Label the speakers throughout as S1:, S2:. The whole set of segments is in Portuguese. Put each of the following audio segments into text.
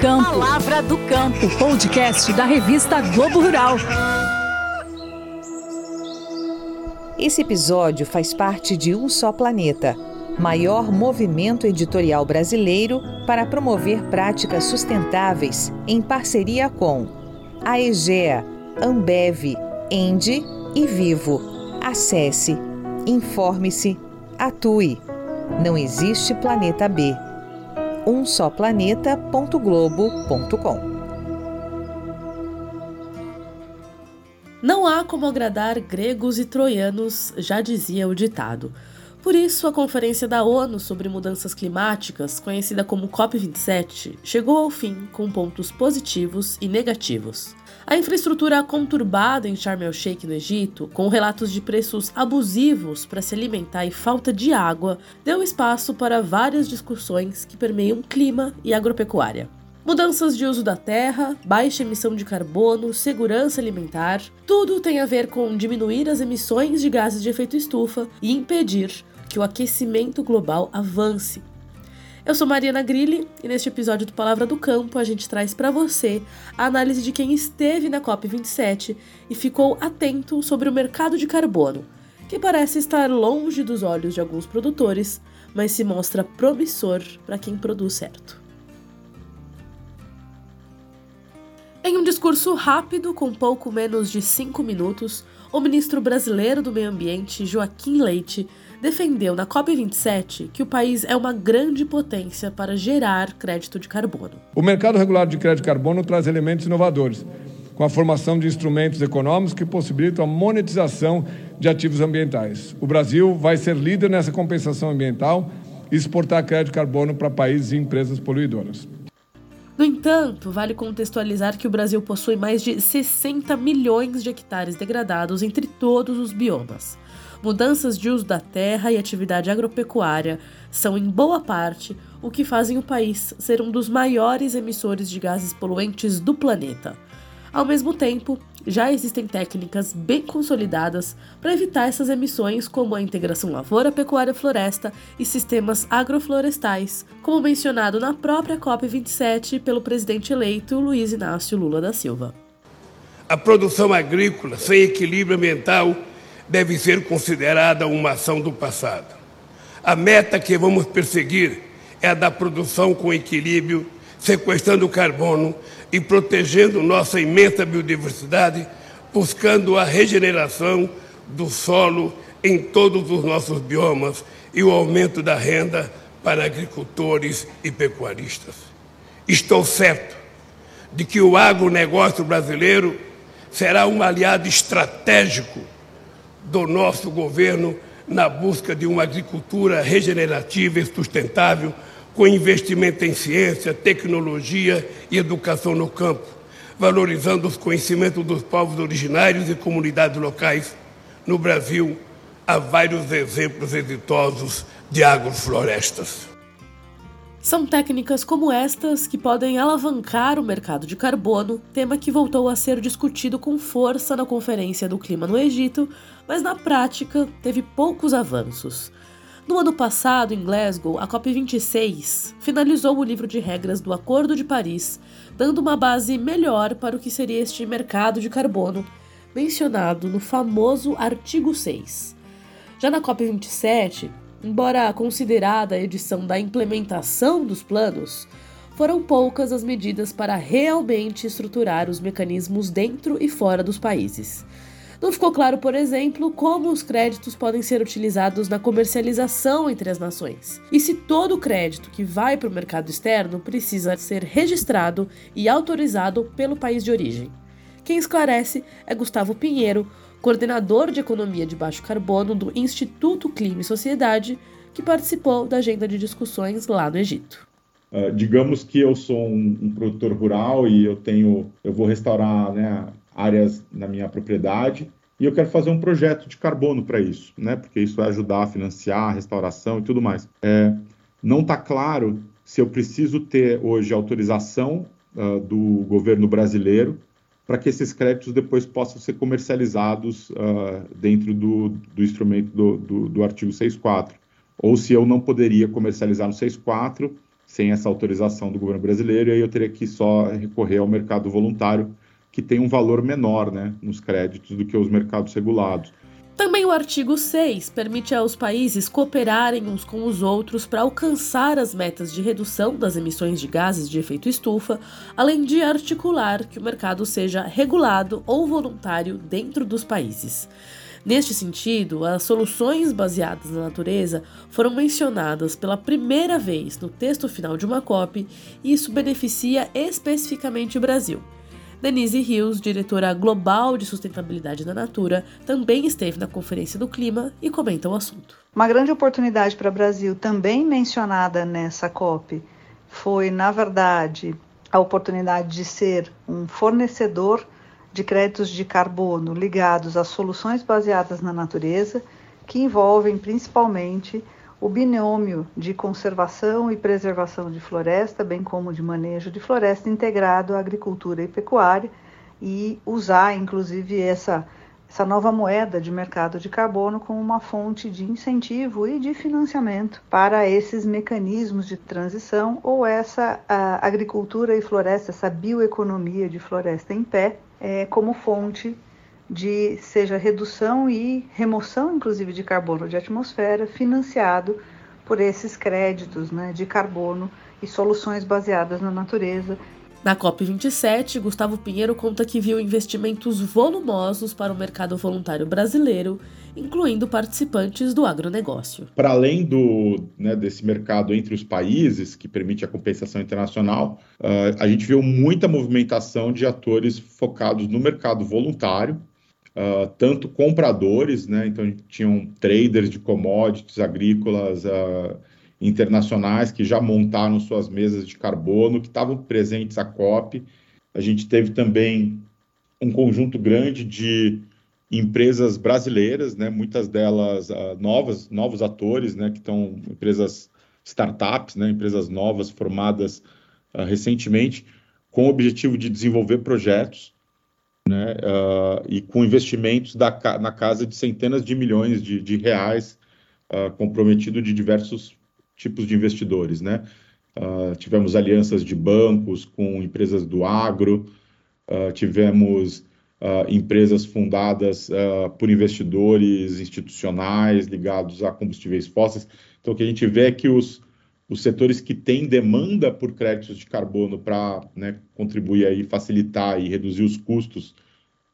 S1: Campo. Palavra do Campo. Podcast da revista Globo Rural.
S2: Esse episódio faz parte de Um Só Planeta, maior movimento editorial brasileiro para promover práticas sustentáveis em parceria com a EGEA, Ambev, Ende e Vivo. Acesse, informe-se, atue. Não existe planeta B. umsoplaneta.globo.com
S3: Não há como agradar gregos e troianos, já dizia o ditado. Por isso, a Conferência da ONU sobre Mudanças Climáticas, conhecida como COP27, chegou ao fim com pontos positivos e negativos. A infraestrutura conturbada em Sharm el-Sheikh, no Egito, com relatos de preços abusivos para se alimentar e falta de água, deu espaço para várias discussões que permeiam clima e agropecuária. Mudanças de uso da terra, baixa emissão de carbono, segurança alimentar, tudo tem a ver com diminuir as emissões de gases de efeito estufa e impedir que o aquecimento global avance, eu sou Mariana Grilli e neste episódio do Palavra do Campo a gente traz para você a análise de quem esteve na COP27 e ficou atento sobre o mercado de carbono, que parece estar longe dos olhos de alguns produtores, mas se mostra promissor para quem produz certo. Em um discurso rápido, com pouco menos de cinco minutos, o ministro brasileiro do Meio Ambiente, Joaquim Leite, defendeu na COP27 que o país é uma grande potência para gerar crédito de carbono.
S4: O mercado regulado de crédito de carbono traz elementos inovadores, com a formação de instrumentos econômicos que possibilitam a monetização de ativos ambientais. O Brasil vai ser líder nessa compensação ambiental e exportar crédito de carbono para países e empresas poluidoras.
S3: No entanto, vale contextualizar que o Brasil possui mais de 60 milhões de hectares degradados entre todos os biomas. Mudanças de uso da terra e atividade agropecuária são, em boa parte, o que fazem o país ser um dos maiores emissores de gases poluentes do planeta. Ao mesmo tempo, já existem técnicas bem consolidadas para evitar essas emissões, como a integração lavoura-pecuária-floresta e sistemas agroflorestais, como mencionado na própria COP27 pelo presidente eleito Luiz Inácio Lula da Silva.
S5: A produção agrícola sem equilíbrio ambiental deve ser considerada uma ação do passado. A meta que vamos perseguir é a da produção com equilíbrio, sequestrando carbono e protegendo nossa imensa biodiversidade, buscando a regeneração do solo em todos os nossos biomas e o aumento da renda para agricultores e pecuaristas. Estou certo de que o agronegócio brasileiro será um aliado estratégico do nosso governo na busca de uma agricultura regenerativa e sustentável, com investimento em ciência, tecnologia e educação no campo, valorizando os conhecimentos dos povos originários e comunidades locais. No Brasil, há vários exemplos exitosos de agroflorestas.
S3: São técnicas como estas que podem alavancar o mercado de carbono, tema que voltou a ser discutido com força na Conferência do Clima no Egito, mas na prática teve poucos avanços. No ano passado, em Glasgow, a COP26 finalizou o livro de regras do Acordo de Paris, dando uma base melhor para o que seria este mercado de carbono, mencionado no famoso artigo 6. Já na COP27, Embora considerada a edição da implementação dos planos, foram poucas as medidas para realmente estruturar os mecanismos dentro e fora dos países. Não ficou claro, por exemplo, como os créditos podem ser utilizados na comercialização entre as nações. E se todo o crédito que vai para o mercado externo precisa ser registrado e autorizado pelo país de origem. Quem esclarece é Gustavo Pinheiro, coordenador de economia de baixo carbono do Instituto Clima e Sociedade, que participou da agenda de discussões lá no Egito.
S6: Uh, digamos que eu sou um, um, produtor rural e eu tenho, eu vou restaurar né, áreas na minha propriedade e eu quero fazer um projeto de carbono para isso, né? Porque isso vai ajudar a financiar a restauração e tudo mais. É, não está claro se eu preciso ter hoje autorização uh, do governo brasileiro para que esses créditos depois possam ser comercializados uh, dentro do, do instrumento do, do, do artigo 6.4. Ou se eu não poderia comercializar no 6.4 sem essa autorização do governo brasileiro, e aí eu teria que só recorrer ao mercado voluntário, que tem um valor menor né, nos créditos do que os mercados regulados.
S3: Também o artigo 6 permite aos países cooperarem uns com os outros para alcançar as metas de redução das emissões de gases de efeito estufa, além de articular que o mercado seja regulado ou voluntário dentro dos países. Neste sentido, as soluções baseadas na natureza foram mencionadas pela primeira vez no texto final de uma COP e isso beneficia especificamente o Brasil. Denise Rios, diretora global de sustentabilidade da Natura, também esteve na Conferência do Clima e comenta o assunto.
S7: Uma grande oportunidade para o Brasil, também mencionada nessa COP, foi, na verdade, a oportunidade de ser um fornecedor de créditos de carbono ligados a soluções baseadas na natureza, que envolvem principalmente o binômio de conservação e preservação de floresta, bem como de manejo de floresta integrado à agricultura e pecuária, e usar, inclusive, essa, essa nova moeda de mercado de carbono como uma fonte de incentivo e de financiamento para esses mecanismos de transição ou essa agricultura e floresta, essa bioeconomia de floresta em pé, é, como fonte de seja redução e remoção, inclusive, de carbono de atmosfera, financiado por esses créditos né, de carbono e soluções baseadas na natureza.
S3: Na COP27, Gustavo Pinheiro conta que viu investimentos volumosos para o mercado voluntário brasileiro, incluindo participantes do agronegócio.
S6: Para além do, né, desse mercado entre os países, que permite a compensação internacional, uh, a gente viu muita movimentação de atores focados no mercado voluntário, uh, tanto compradores, né? Então tinham traders de commodities agrícolas uh, internacionais que já montaram suas mesas de carbono, que estavam presentes à COP. A gente teve também um conjunto grande de empresas brasileiras, né? Muitas delas uh, novas, novos atores, né? Que estão empresas startups, né? Empresas novas formadas recentemente com o objetivo de desenvolver projetos né, uh, e com investimentos da, na casa de centenas de milhões de, de reais uh, comprometido de diversos tipos de investidores. Né? Uh, tivemos alianças de bancos com empresas do agro, tivemos empresas fundadas por investidores institucionais ligados a combustíveis fósseis. Então, o que a gente vê é que os, os setores que têm demanda por créditos de carbono para né, contribuir aí, facilitar e reduzir os custos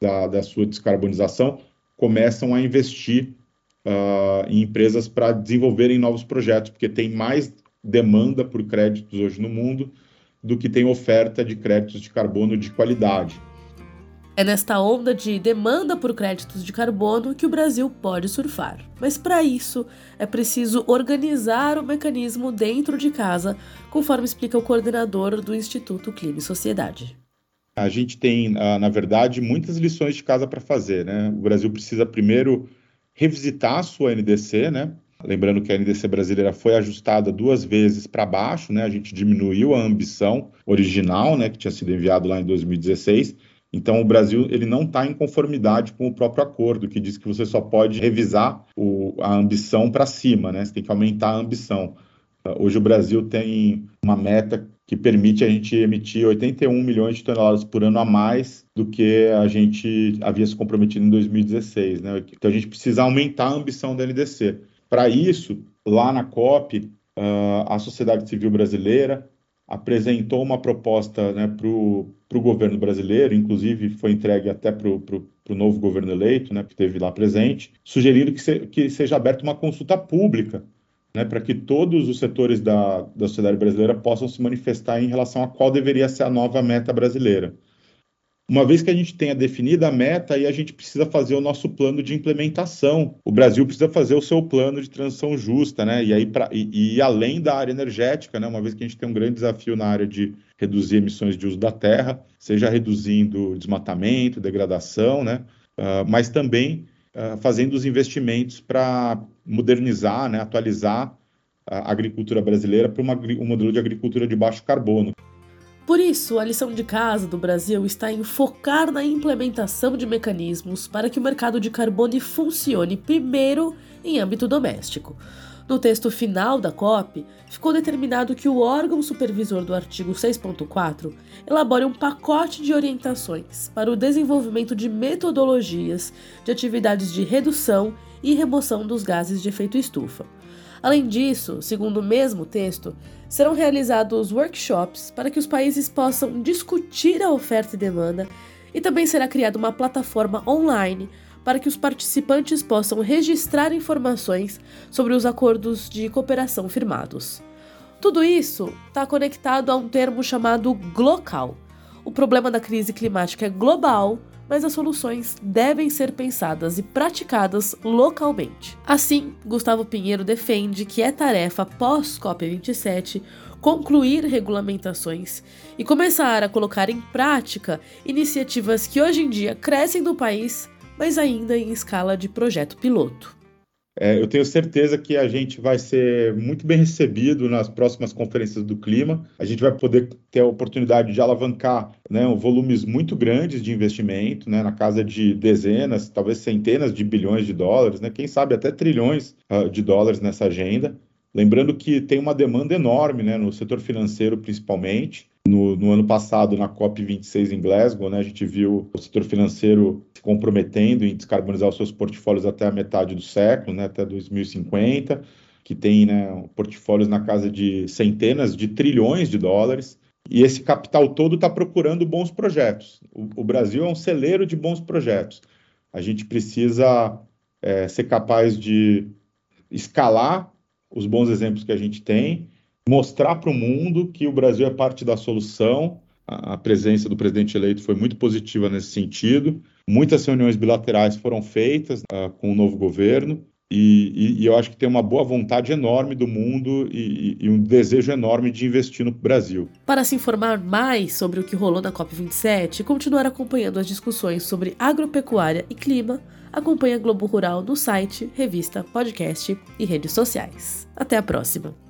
S6: da, da sua descarbonização começam a investir uh, em empresas para desenvolverem novos projetos, porque tem mais demanda por créditos hoje no mundo do que tem oferta de créditos de carbono de qualidade.
S3: É nesta onda de demanda por créditos de carbono que o Brasil pode surfar. Mas para isso é preciso organizar o mecanismo dentro de casa, conforme explica o coordenador do Instituto Clima e Sociedade.
S6: A gente tem, ah, na verdade, muitas lições de casa para fazer. Né? O Brasil precisa primeiro revisitar a sua NDC, né? Lembrando que a NDC brasileira foi ajustada duas vezes para baixo, né? A gente diminuiu a ambição original, né, que tinha sido enviado lá em 2016 então, o Brasil ele não está em conformidade com o próprio acordo, que diz que você só pode revisar o, a ambição para cima, né? Você tem que aumentar a ambição. Hoje, o Brasil tem uma meta que permite a gente emitir 81 milhões de toneladas por ano a mais do que a gente havia se comprometido em 2016. Né? Então, a gente precisa aumentar a ambição da NDC. Para isso, lá na COP, a sociedade civil brasileira apresentou uma proposta né, para o governo brasileiro, inclusive foi entregue até para o novo governo eleito, né, que esteve lá presente, sugerindo que, se, que seja aberta uma consulta pública né, para que todos os setores da, da sociedade brasileira possam se manifestar em relação a qual deveria ser a nova meta brasileira. Uma vez que a gente tenha definida a meta, aí a gente precisa fazer o nosso plano de implementação. O Brasil precisa fazer o seu plano de transição justa, né? E aí pra, e, e além da área energética, né? Uma vez que a gente tem um grande desafio na área de reduzir emissões de uso da terra, seja reduzindo desmatamento, degradação, né? Uh, mas também uh, fazendo os investimentos para modernizar, né? Atualizar a agricultura brasileira para um modelo de agricultura de baixo carbono.
S3: Por isso, a lição de casa do Brasil está em focar na implementação de mecanismos para que o mercado de carbono funcione primeiro em âmbito doméstico. No texto final da COP, ficou determinado que o órgão supervisor do artigo 6.4 elabore um pacote de orientações para o desenvolvimento de metodologias de atividades de redução e remoção dos gases de efeito estufa. Além disso, segundo o mesmo texto, serão realizados workshops para que os países possam discutir a oferta e demanda e também será criada uma plataforma online para que os participantes possam registrar informações sobre os acordos de cooperação firmados. Tudo isso está conectado a um termo chamado glocal. O problema da crise climática é global, mas as soluções devem ser pensadas e praticadas localmente. Assim, Gustavo Pinheiro defende que é tarefa pós-COP27 concluir regulamentações e começar a colocar em prática iniciativas que hoje em dia crescem no país mas ainda em escala de projeto piloto.
S6: É, eu tenho certeza que a gente vai ser muito bem recebido nas próximas conferências do clima. A gente vai poder ter a oportunidade de alavancar né, volumes muito grandes de investimento, né, na casa de dezenas, talvez centenas de bilhões de dólares, né, quem sabe até trilhões uh, de dólares nessa agenda. Lembrando que tem uma demanda enorme né, no setor financeiro, principalmente. No, no, ano passado, na COP26 em Glasgow, né, a gente viu o setor financeiro se comprometendo em descarbonizar os seus portfólios até a metade do século, né, até 2050, que tem né, portfólios na casa de centenas de trilhões de dólares. E esse capital todo está procurando bons projetos. O, o, Brasil é um celeiro de bons projetos. A gente precisa é, ser capaz de escalar os bons exemplos que a gente tem mostrar para o mundo que o Brasil é parte da solução. A, presença do presidente eleito foi muito positiva nesse sentido. Muitas reuniões bilaterais foram feitas uh, com o novo governo. E, e, e, eu acho que tem uma boa vontade enorme do mundo e, e, um desejo enorme de investir no Brasil.
S3: Para se informar mais sobre o que rolou na COP27 e continuar acompanhando as discussões sobre agropecuária e clima, acompanhe a Globo Rural no site, revista, podcast e redes sociais. Até a próxima!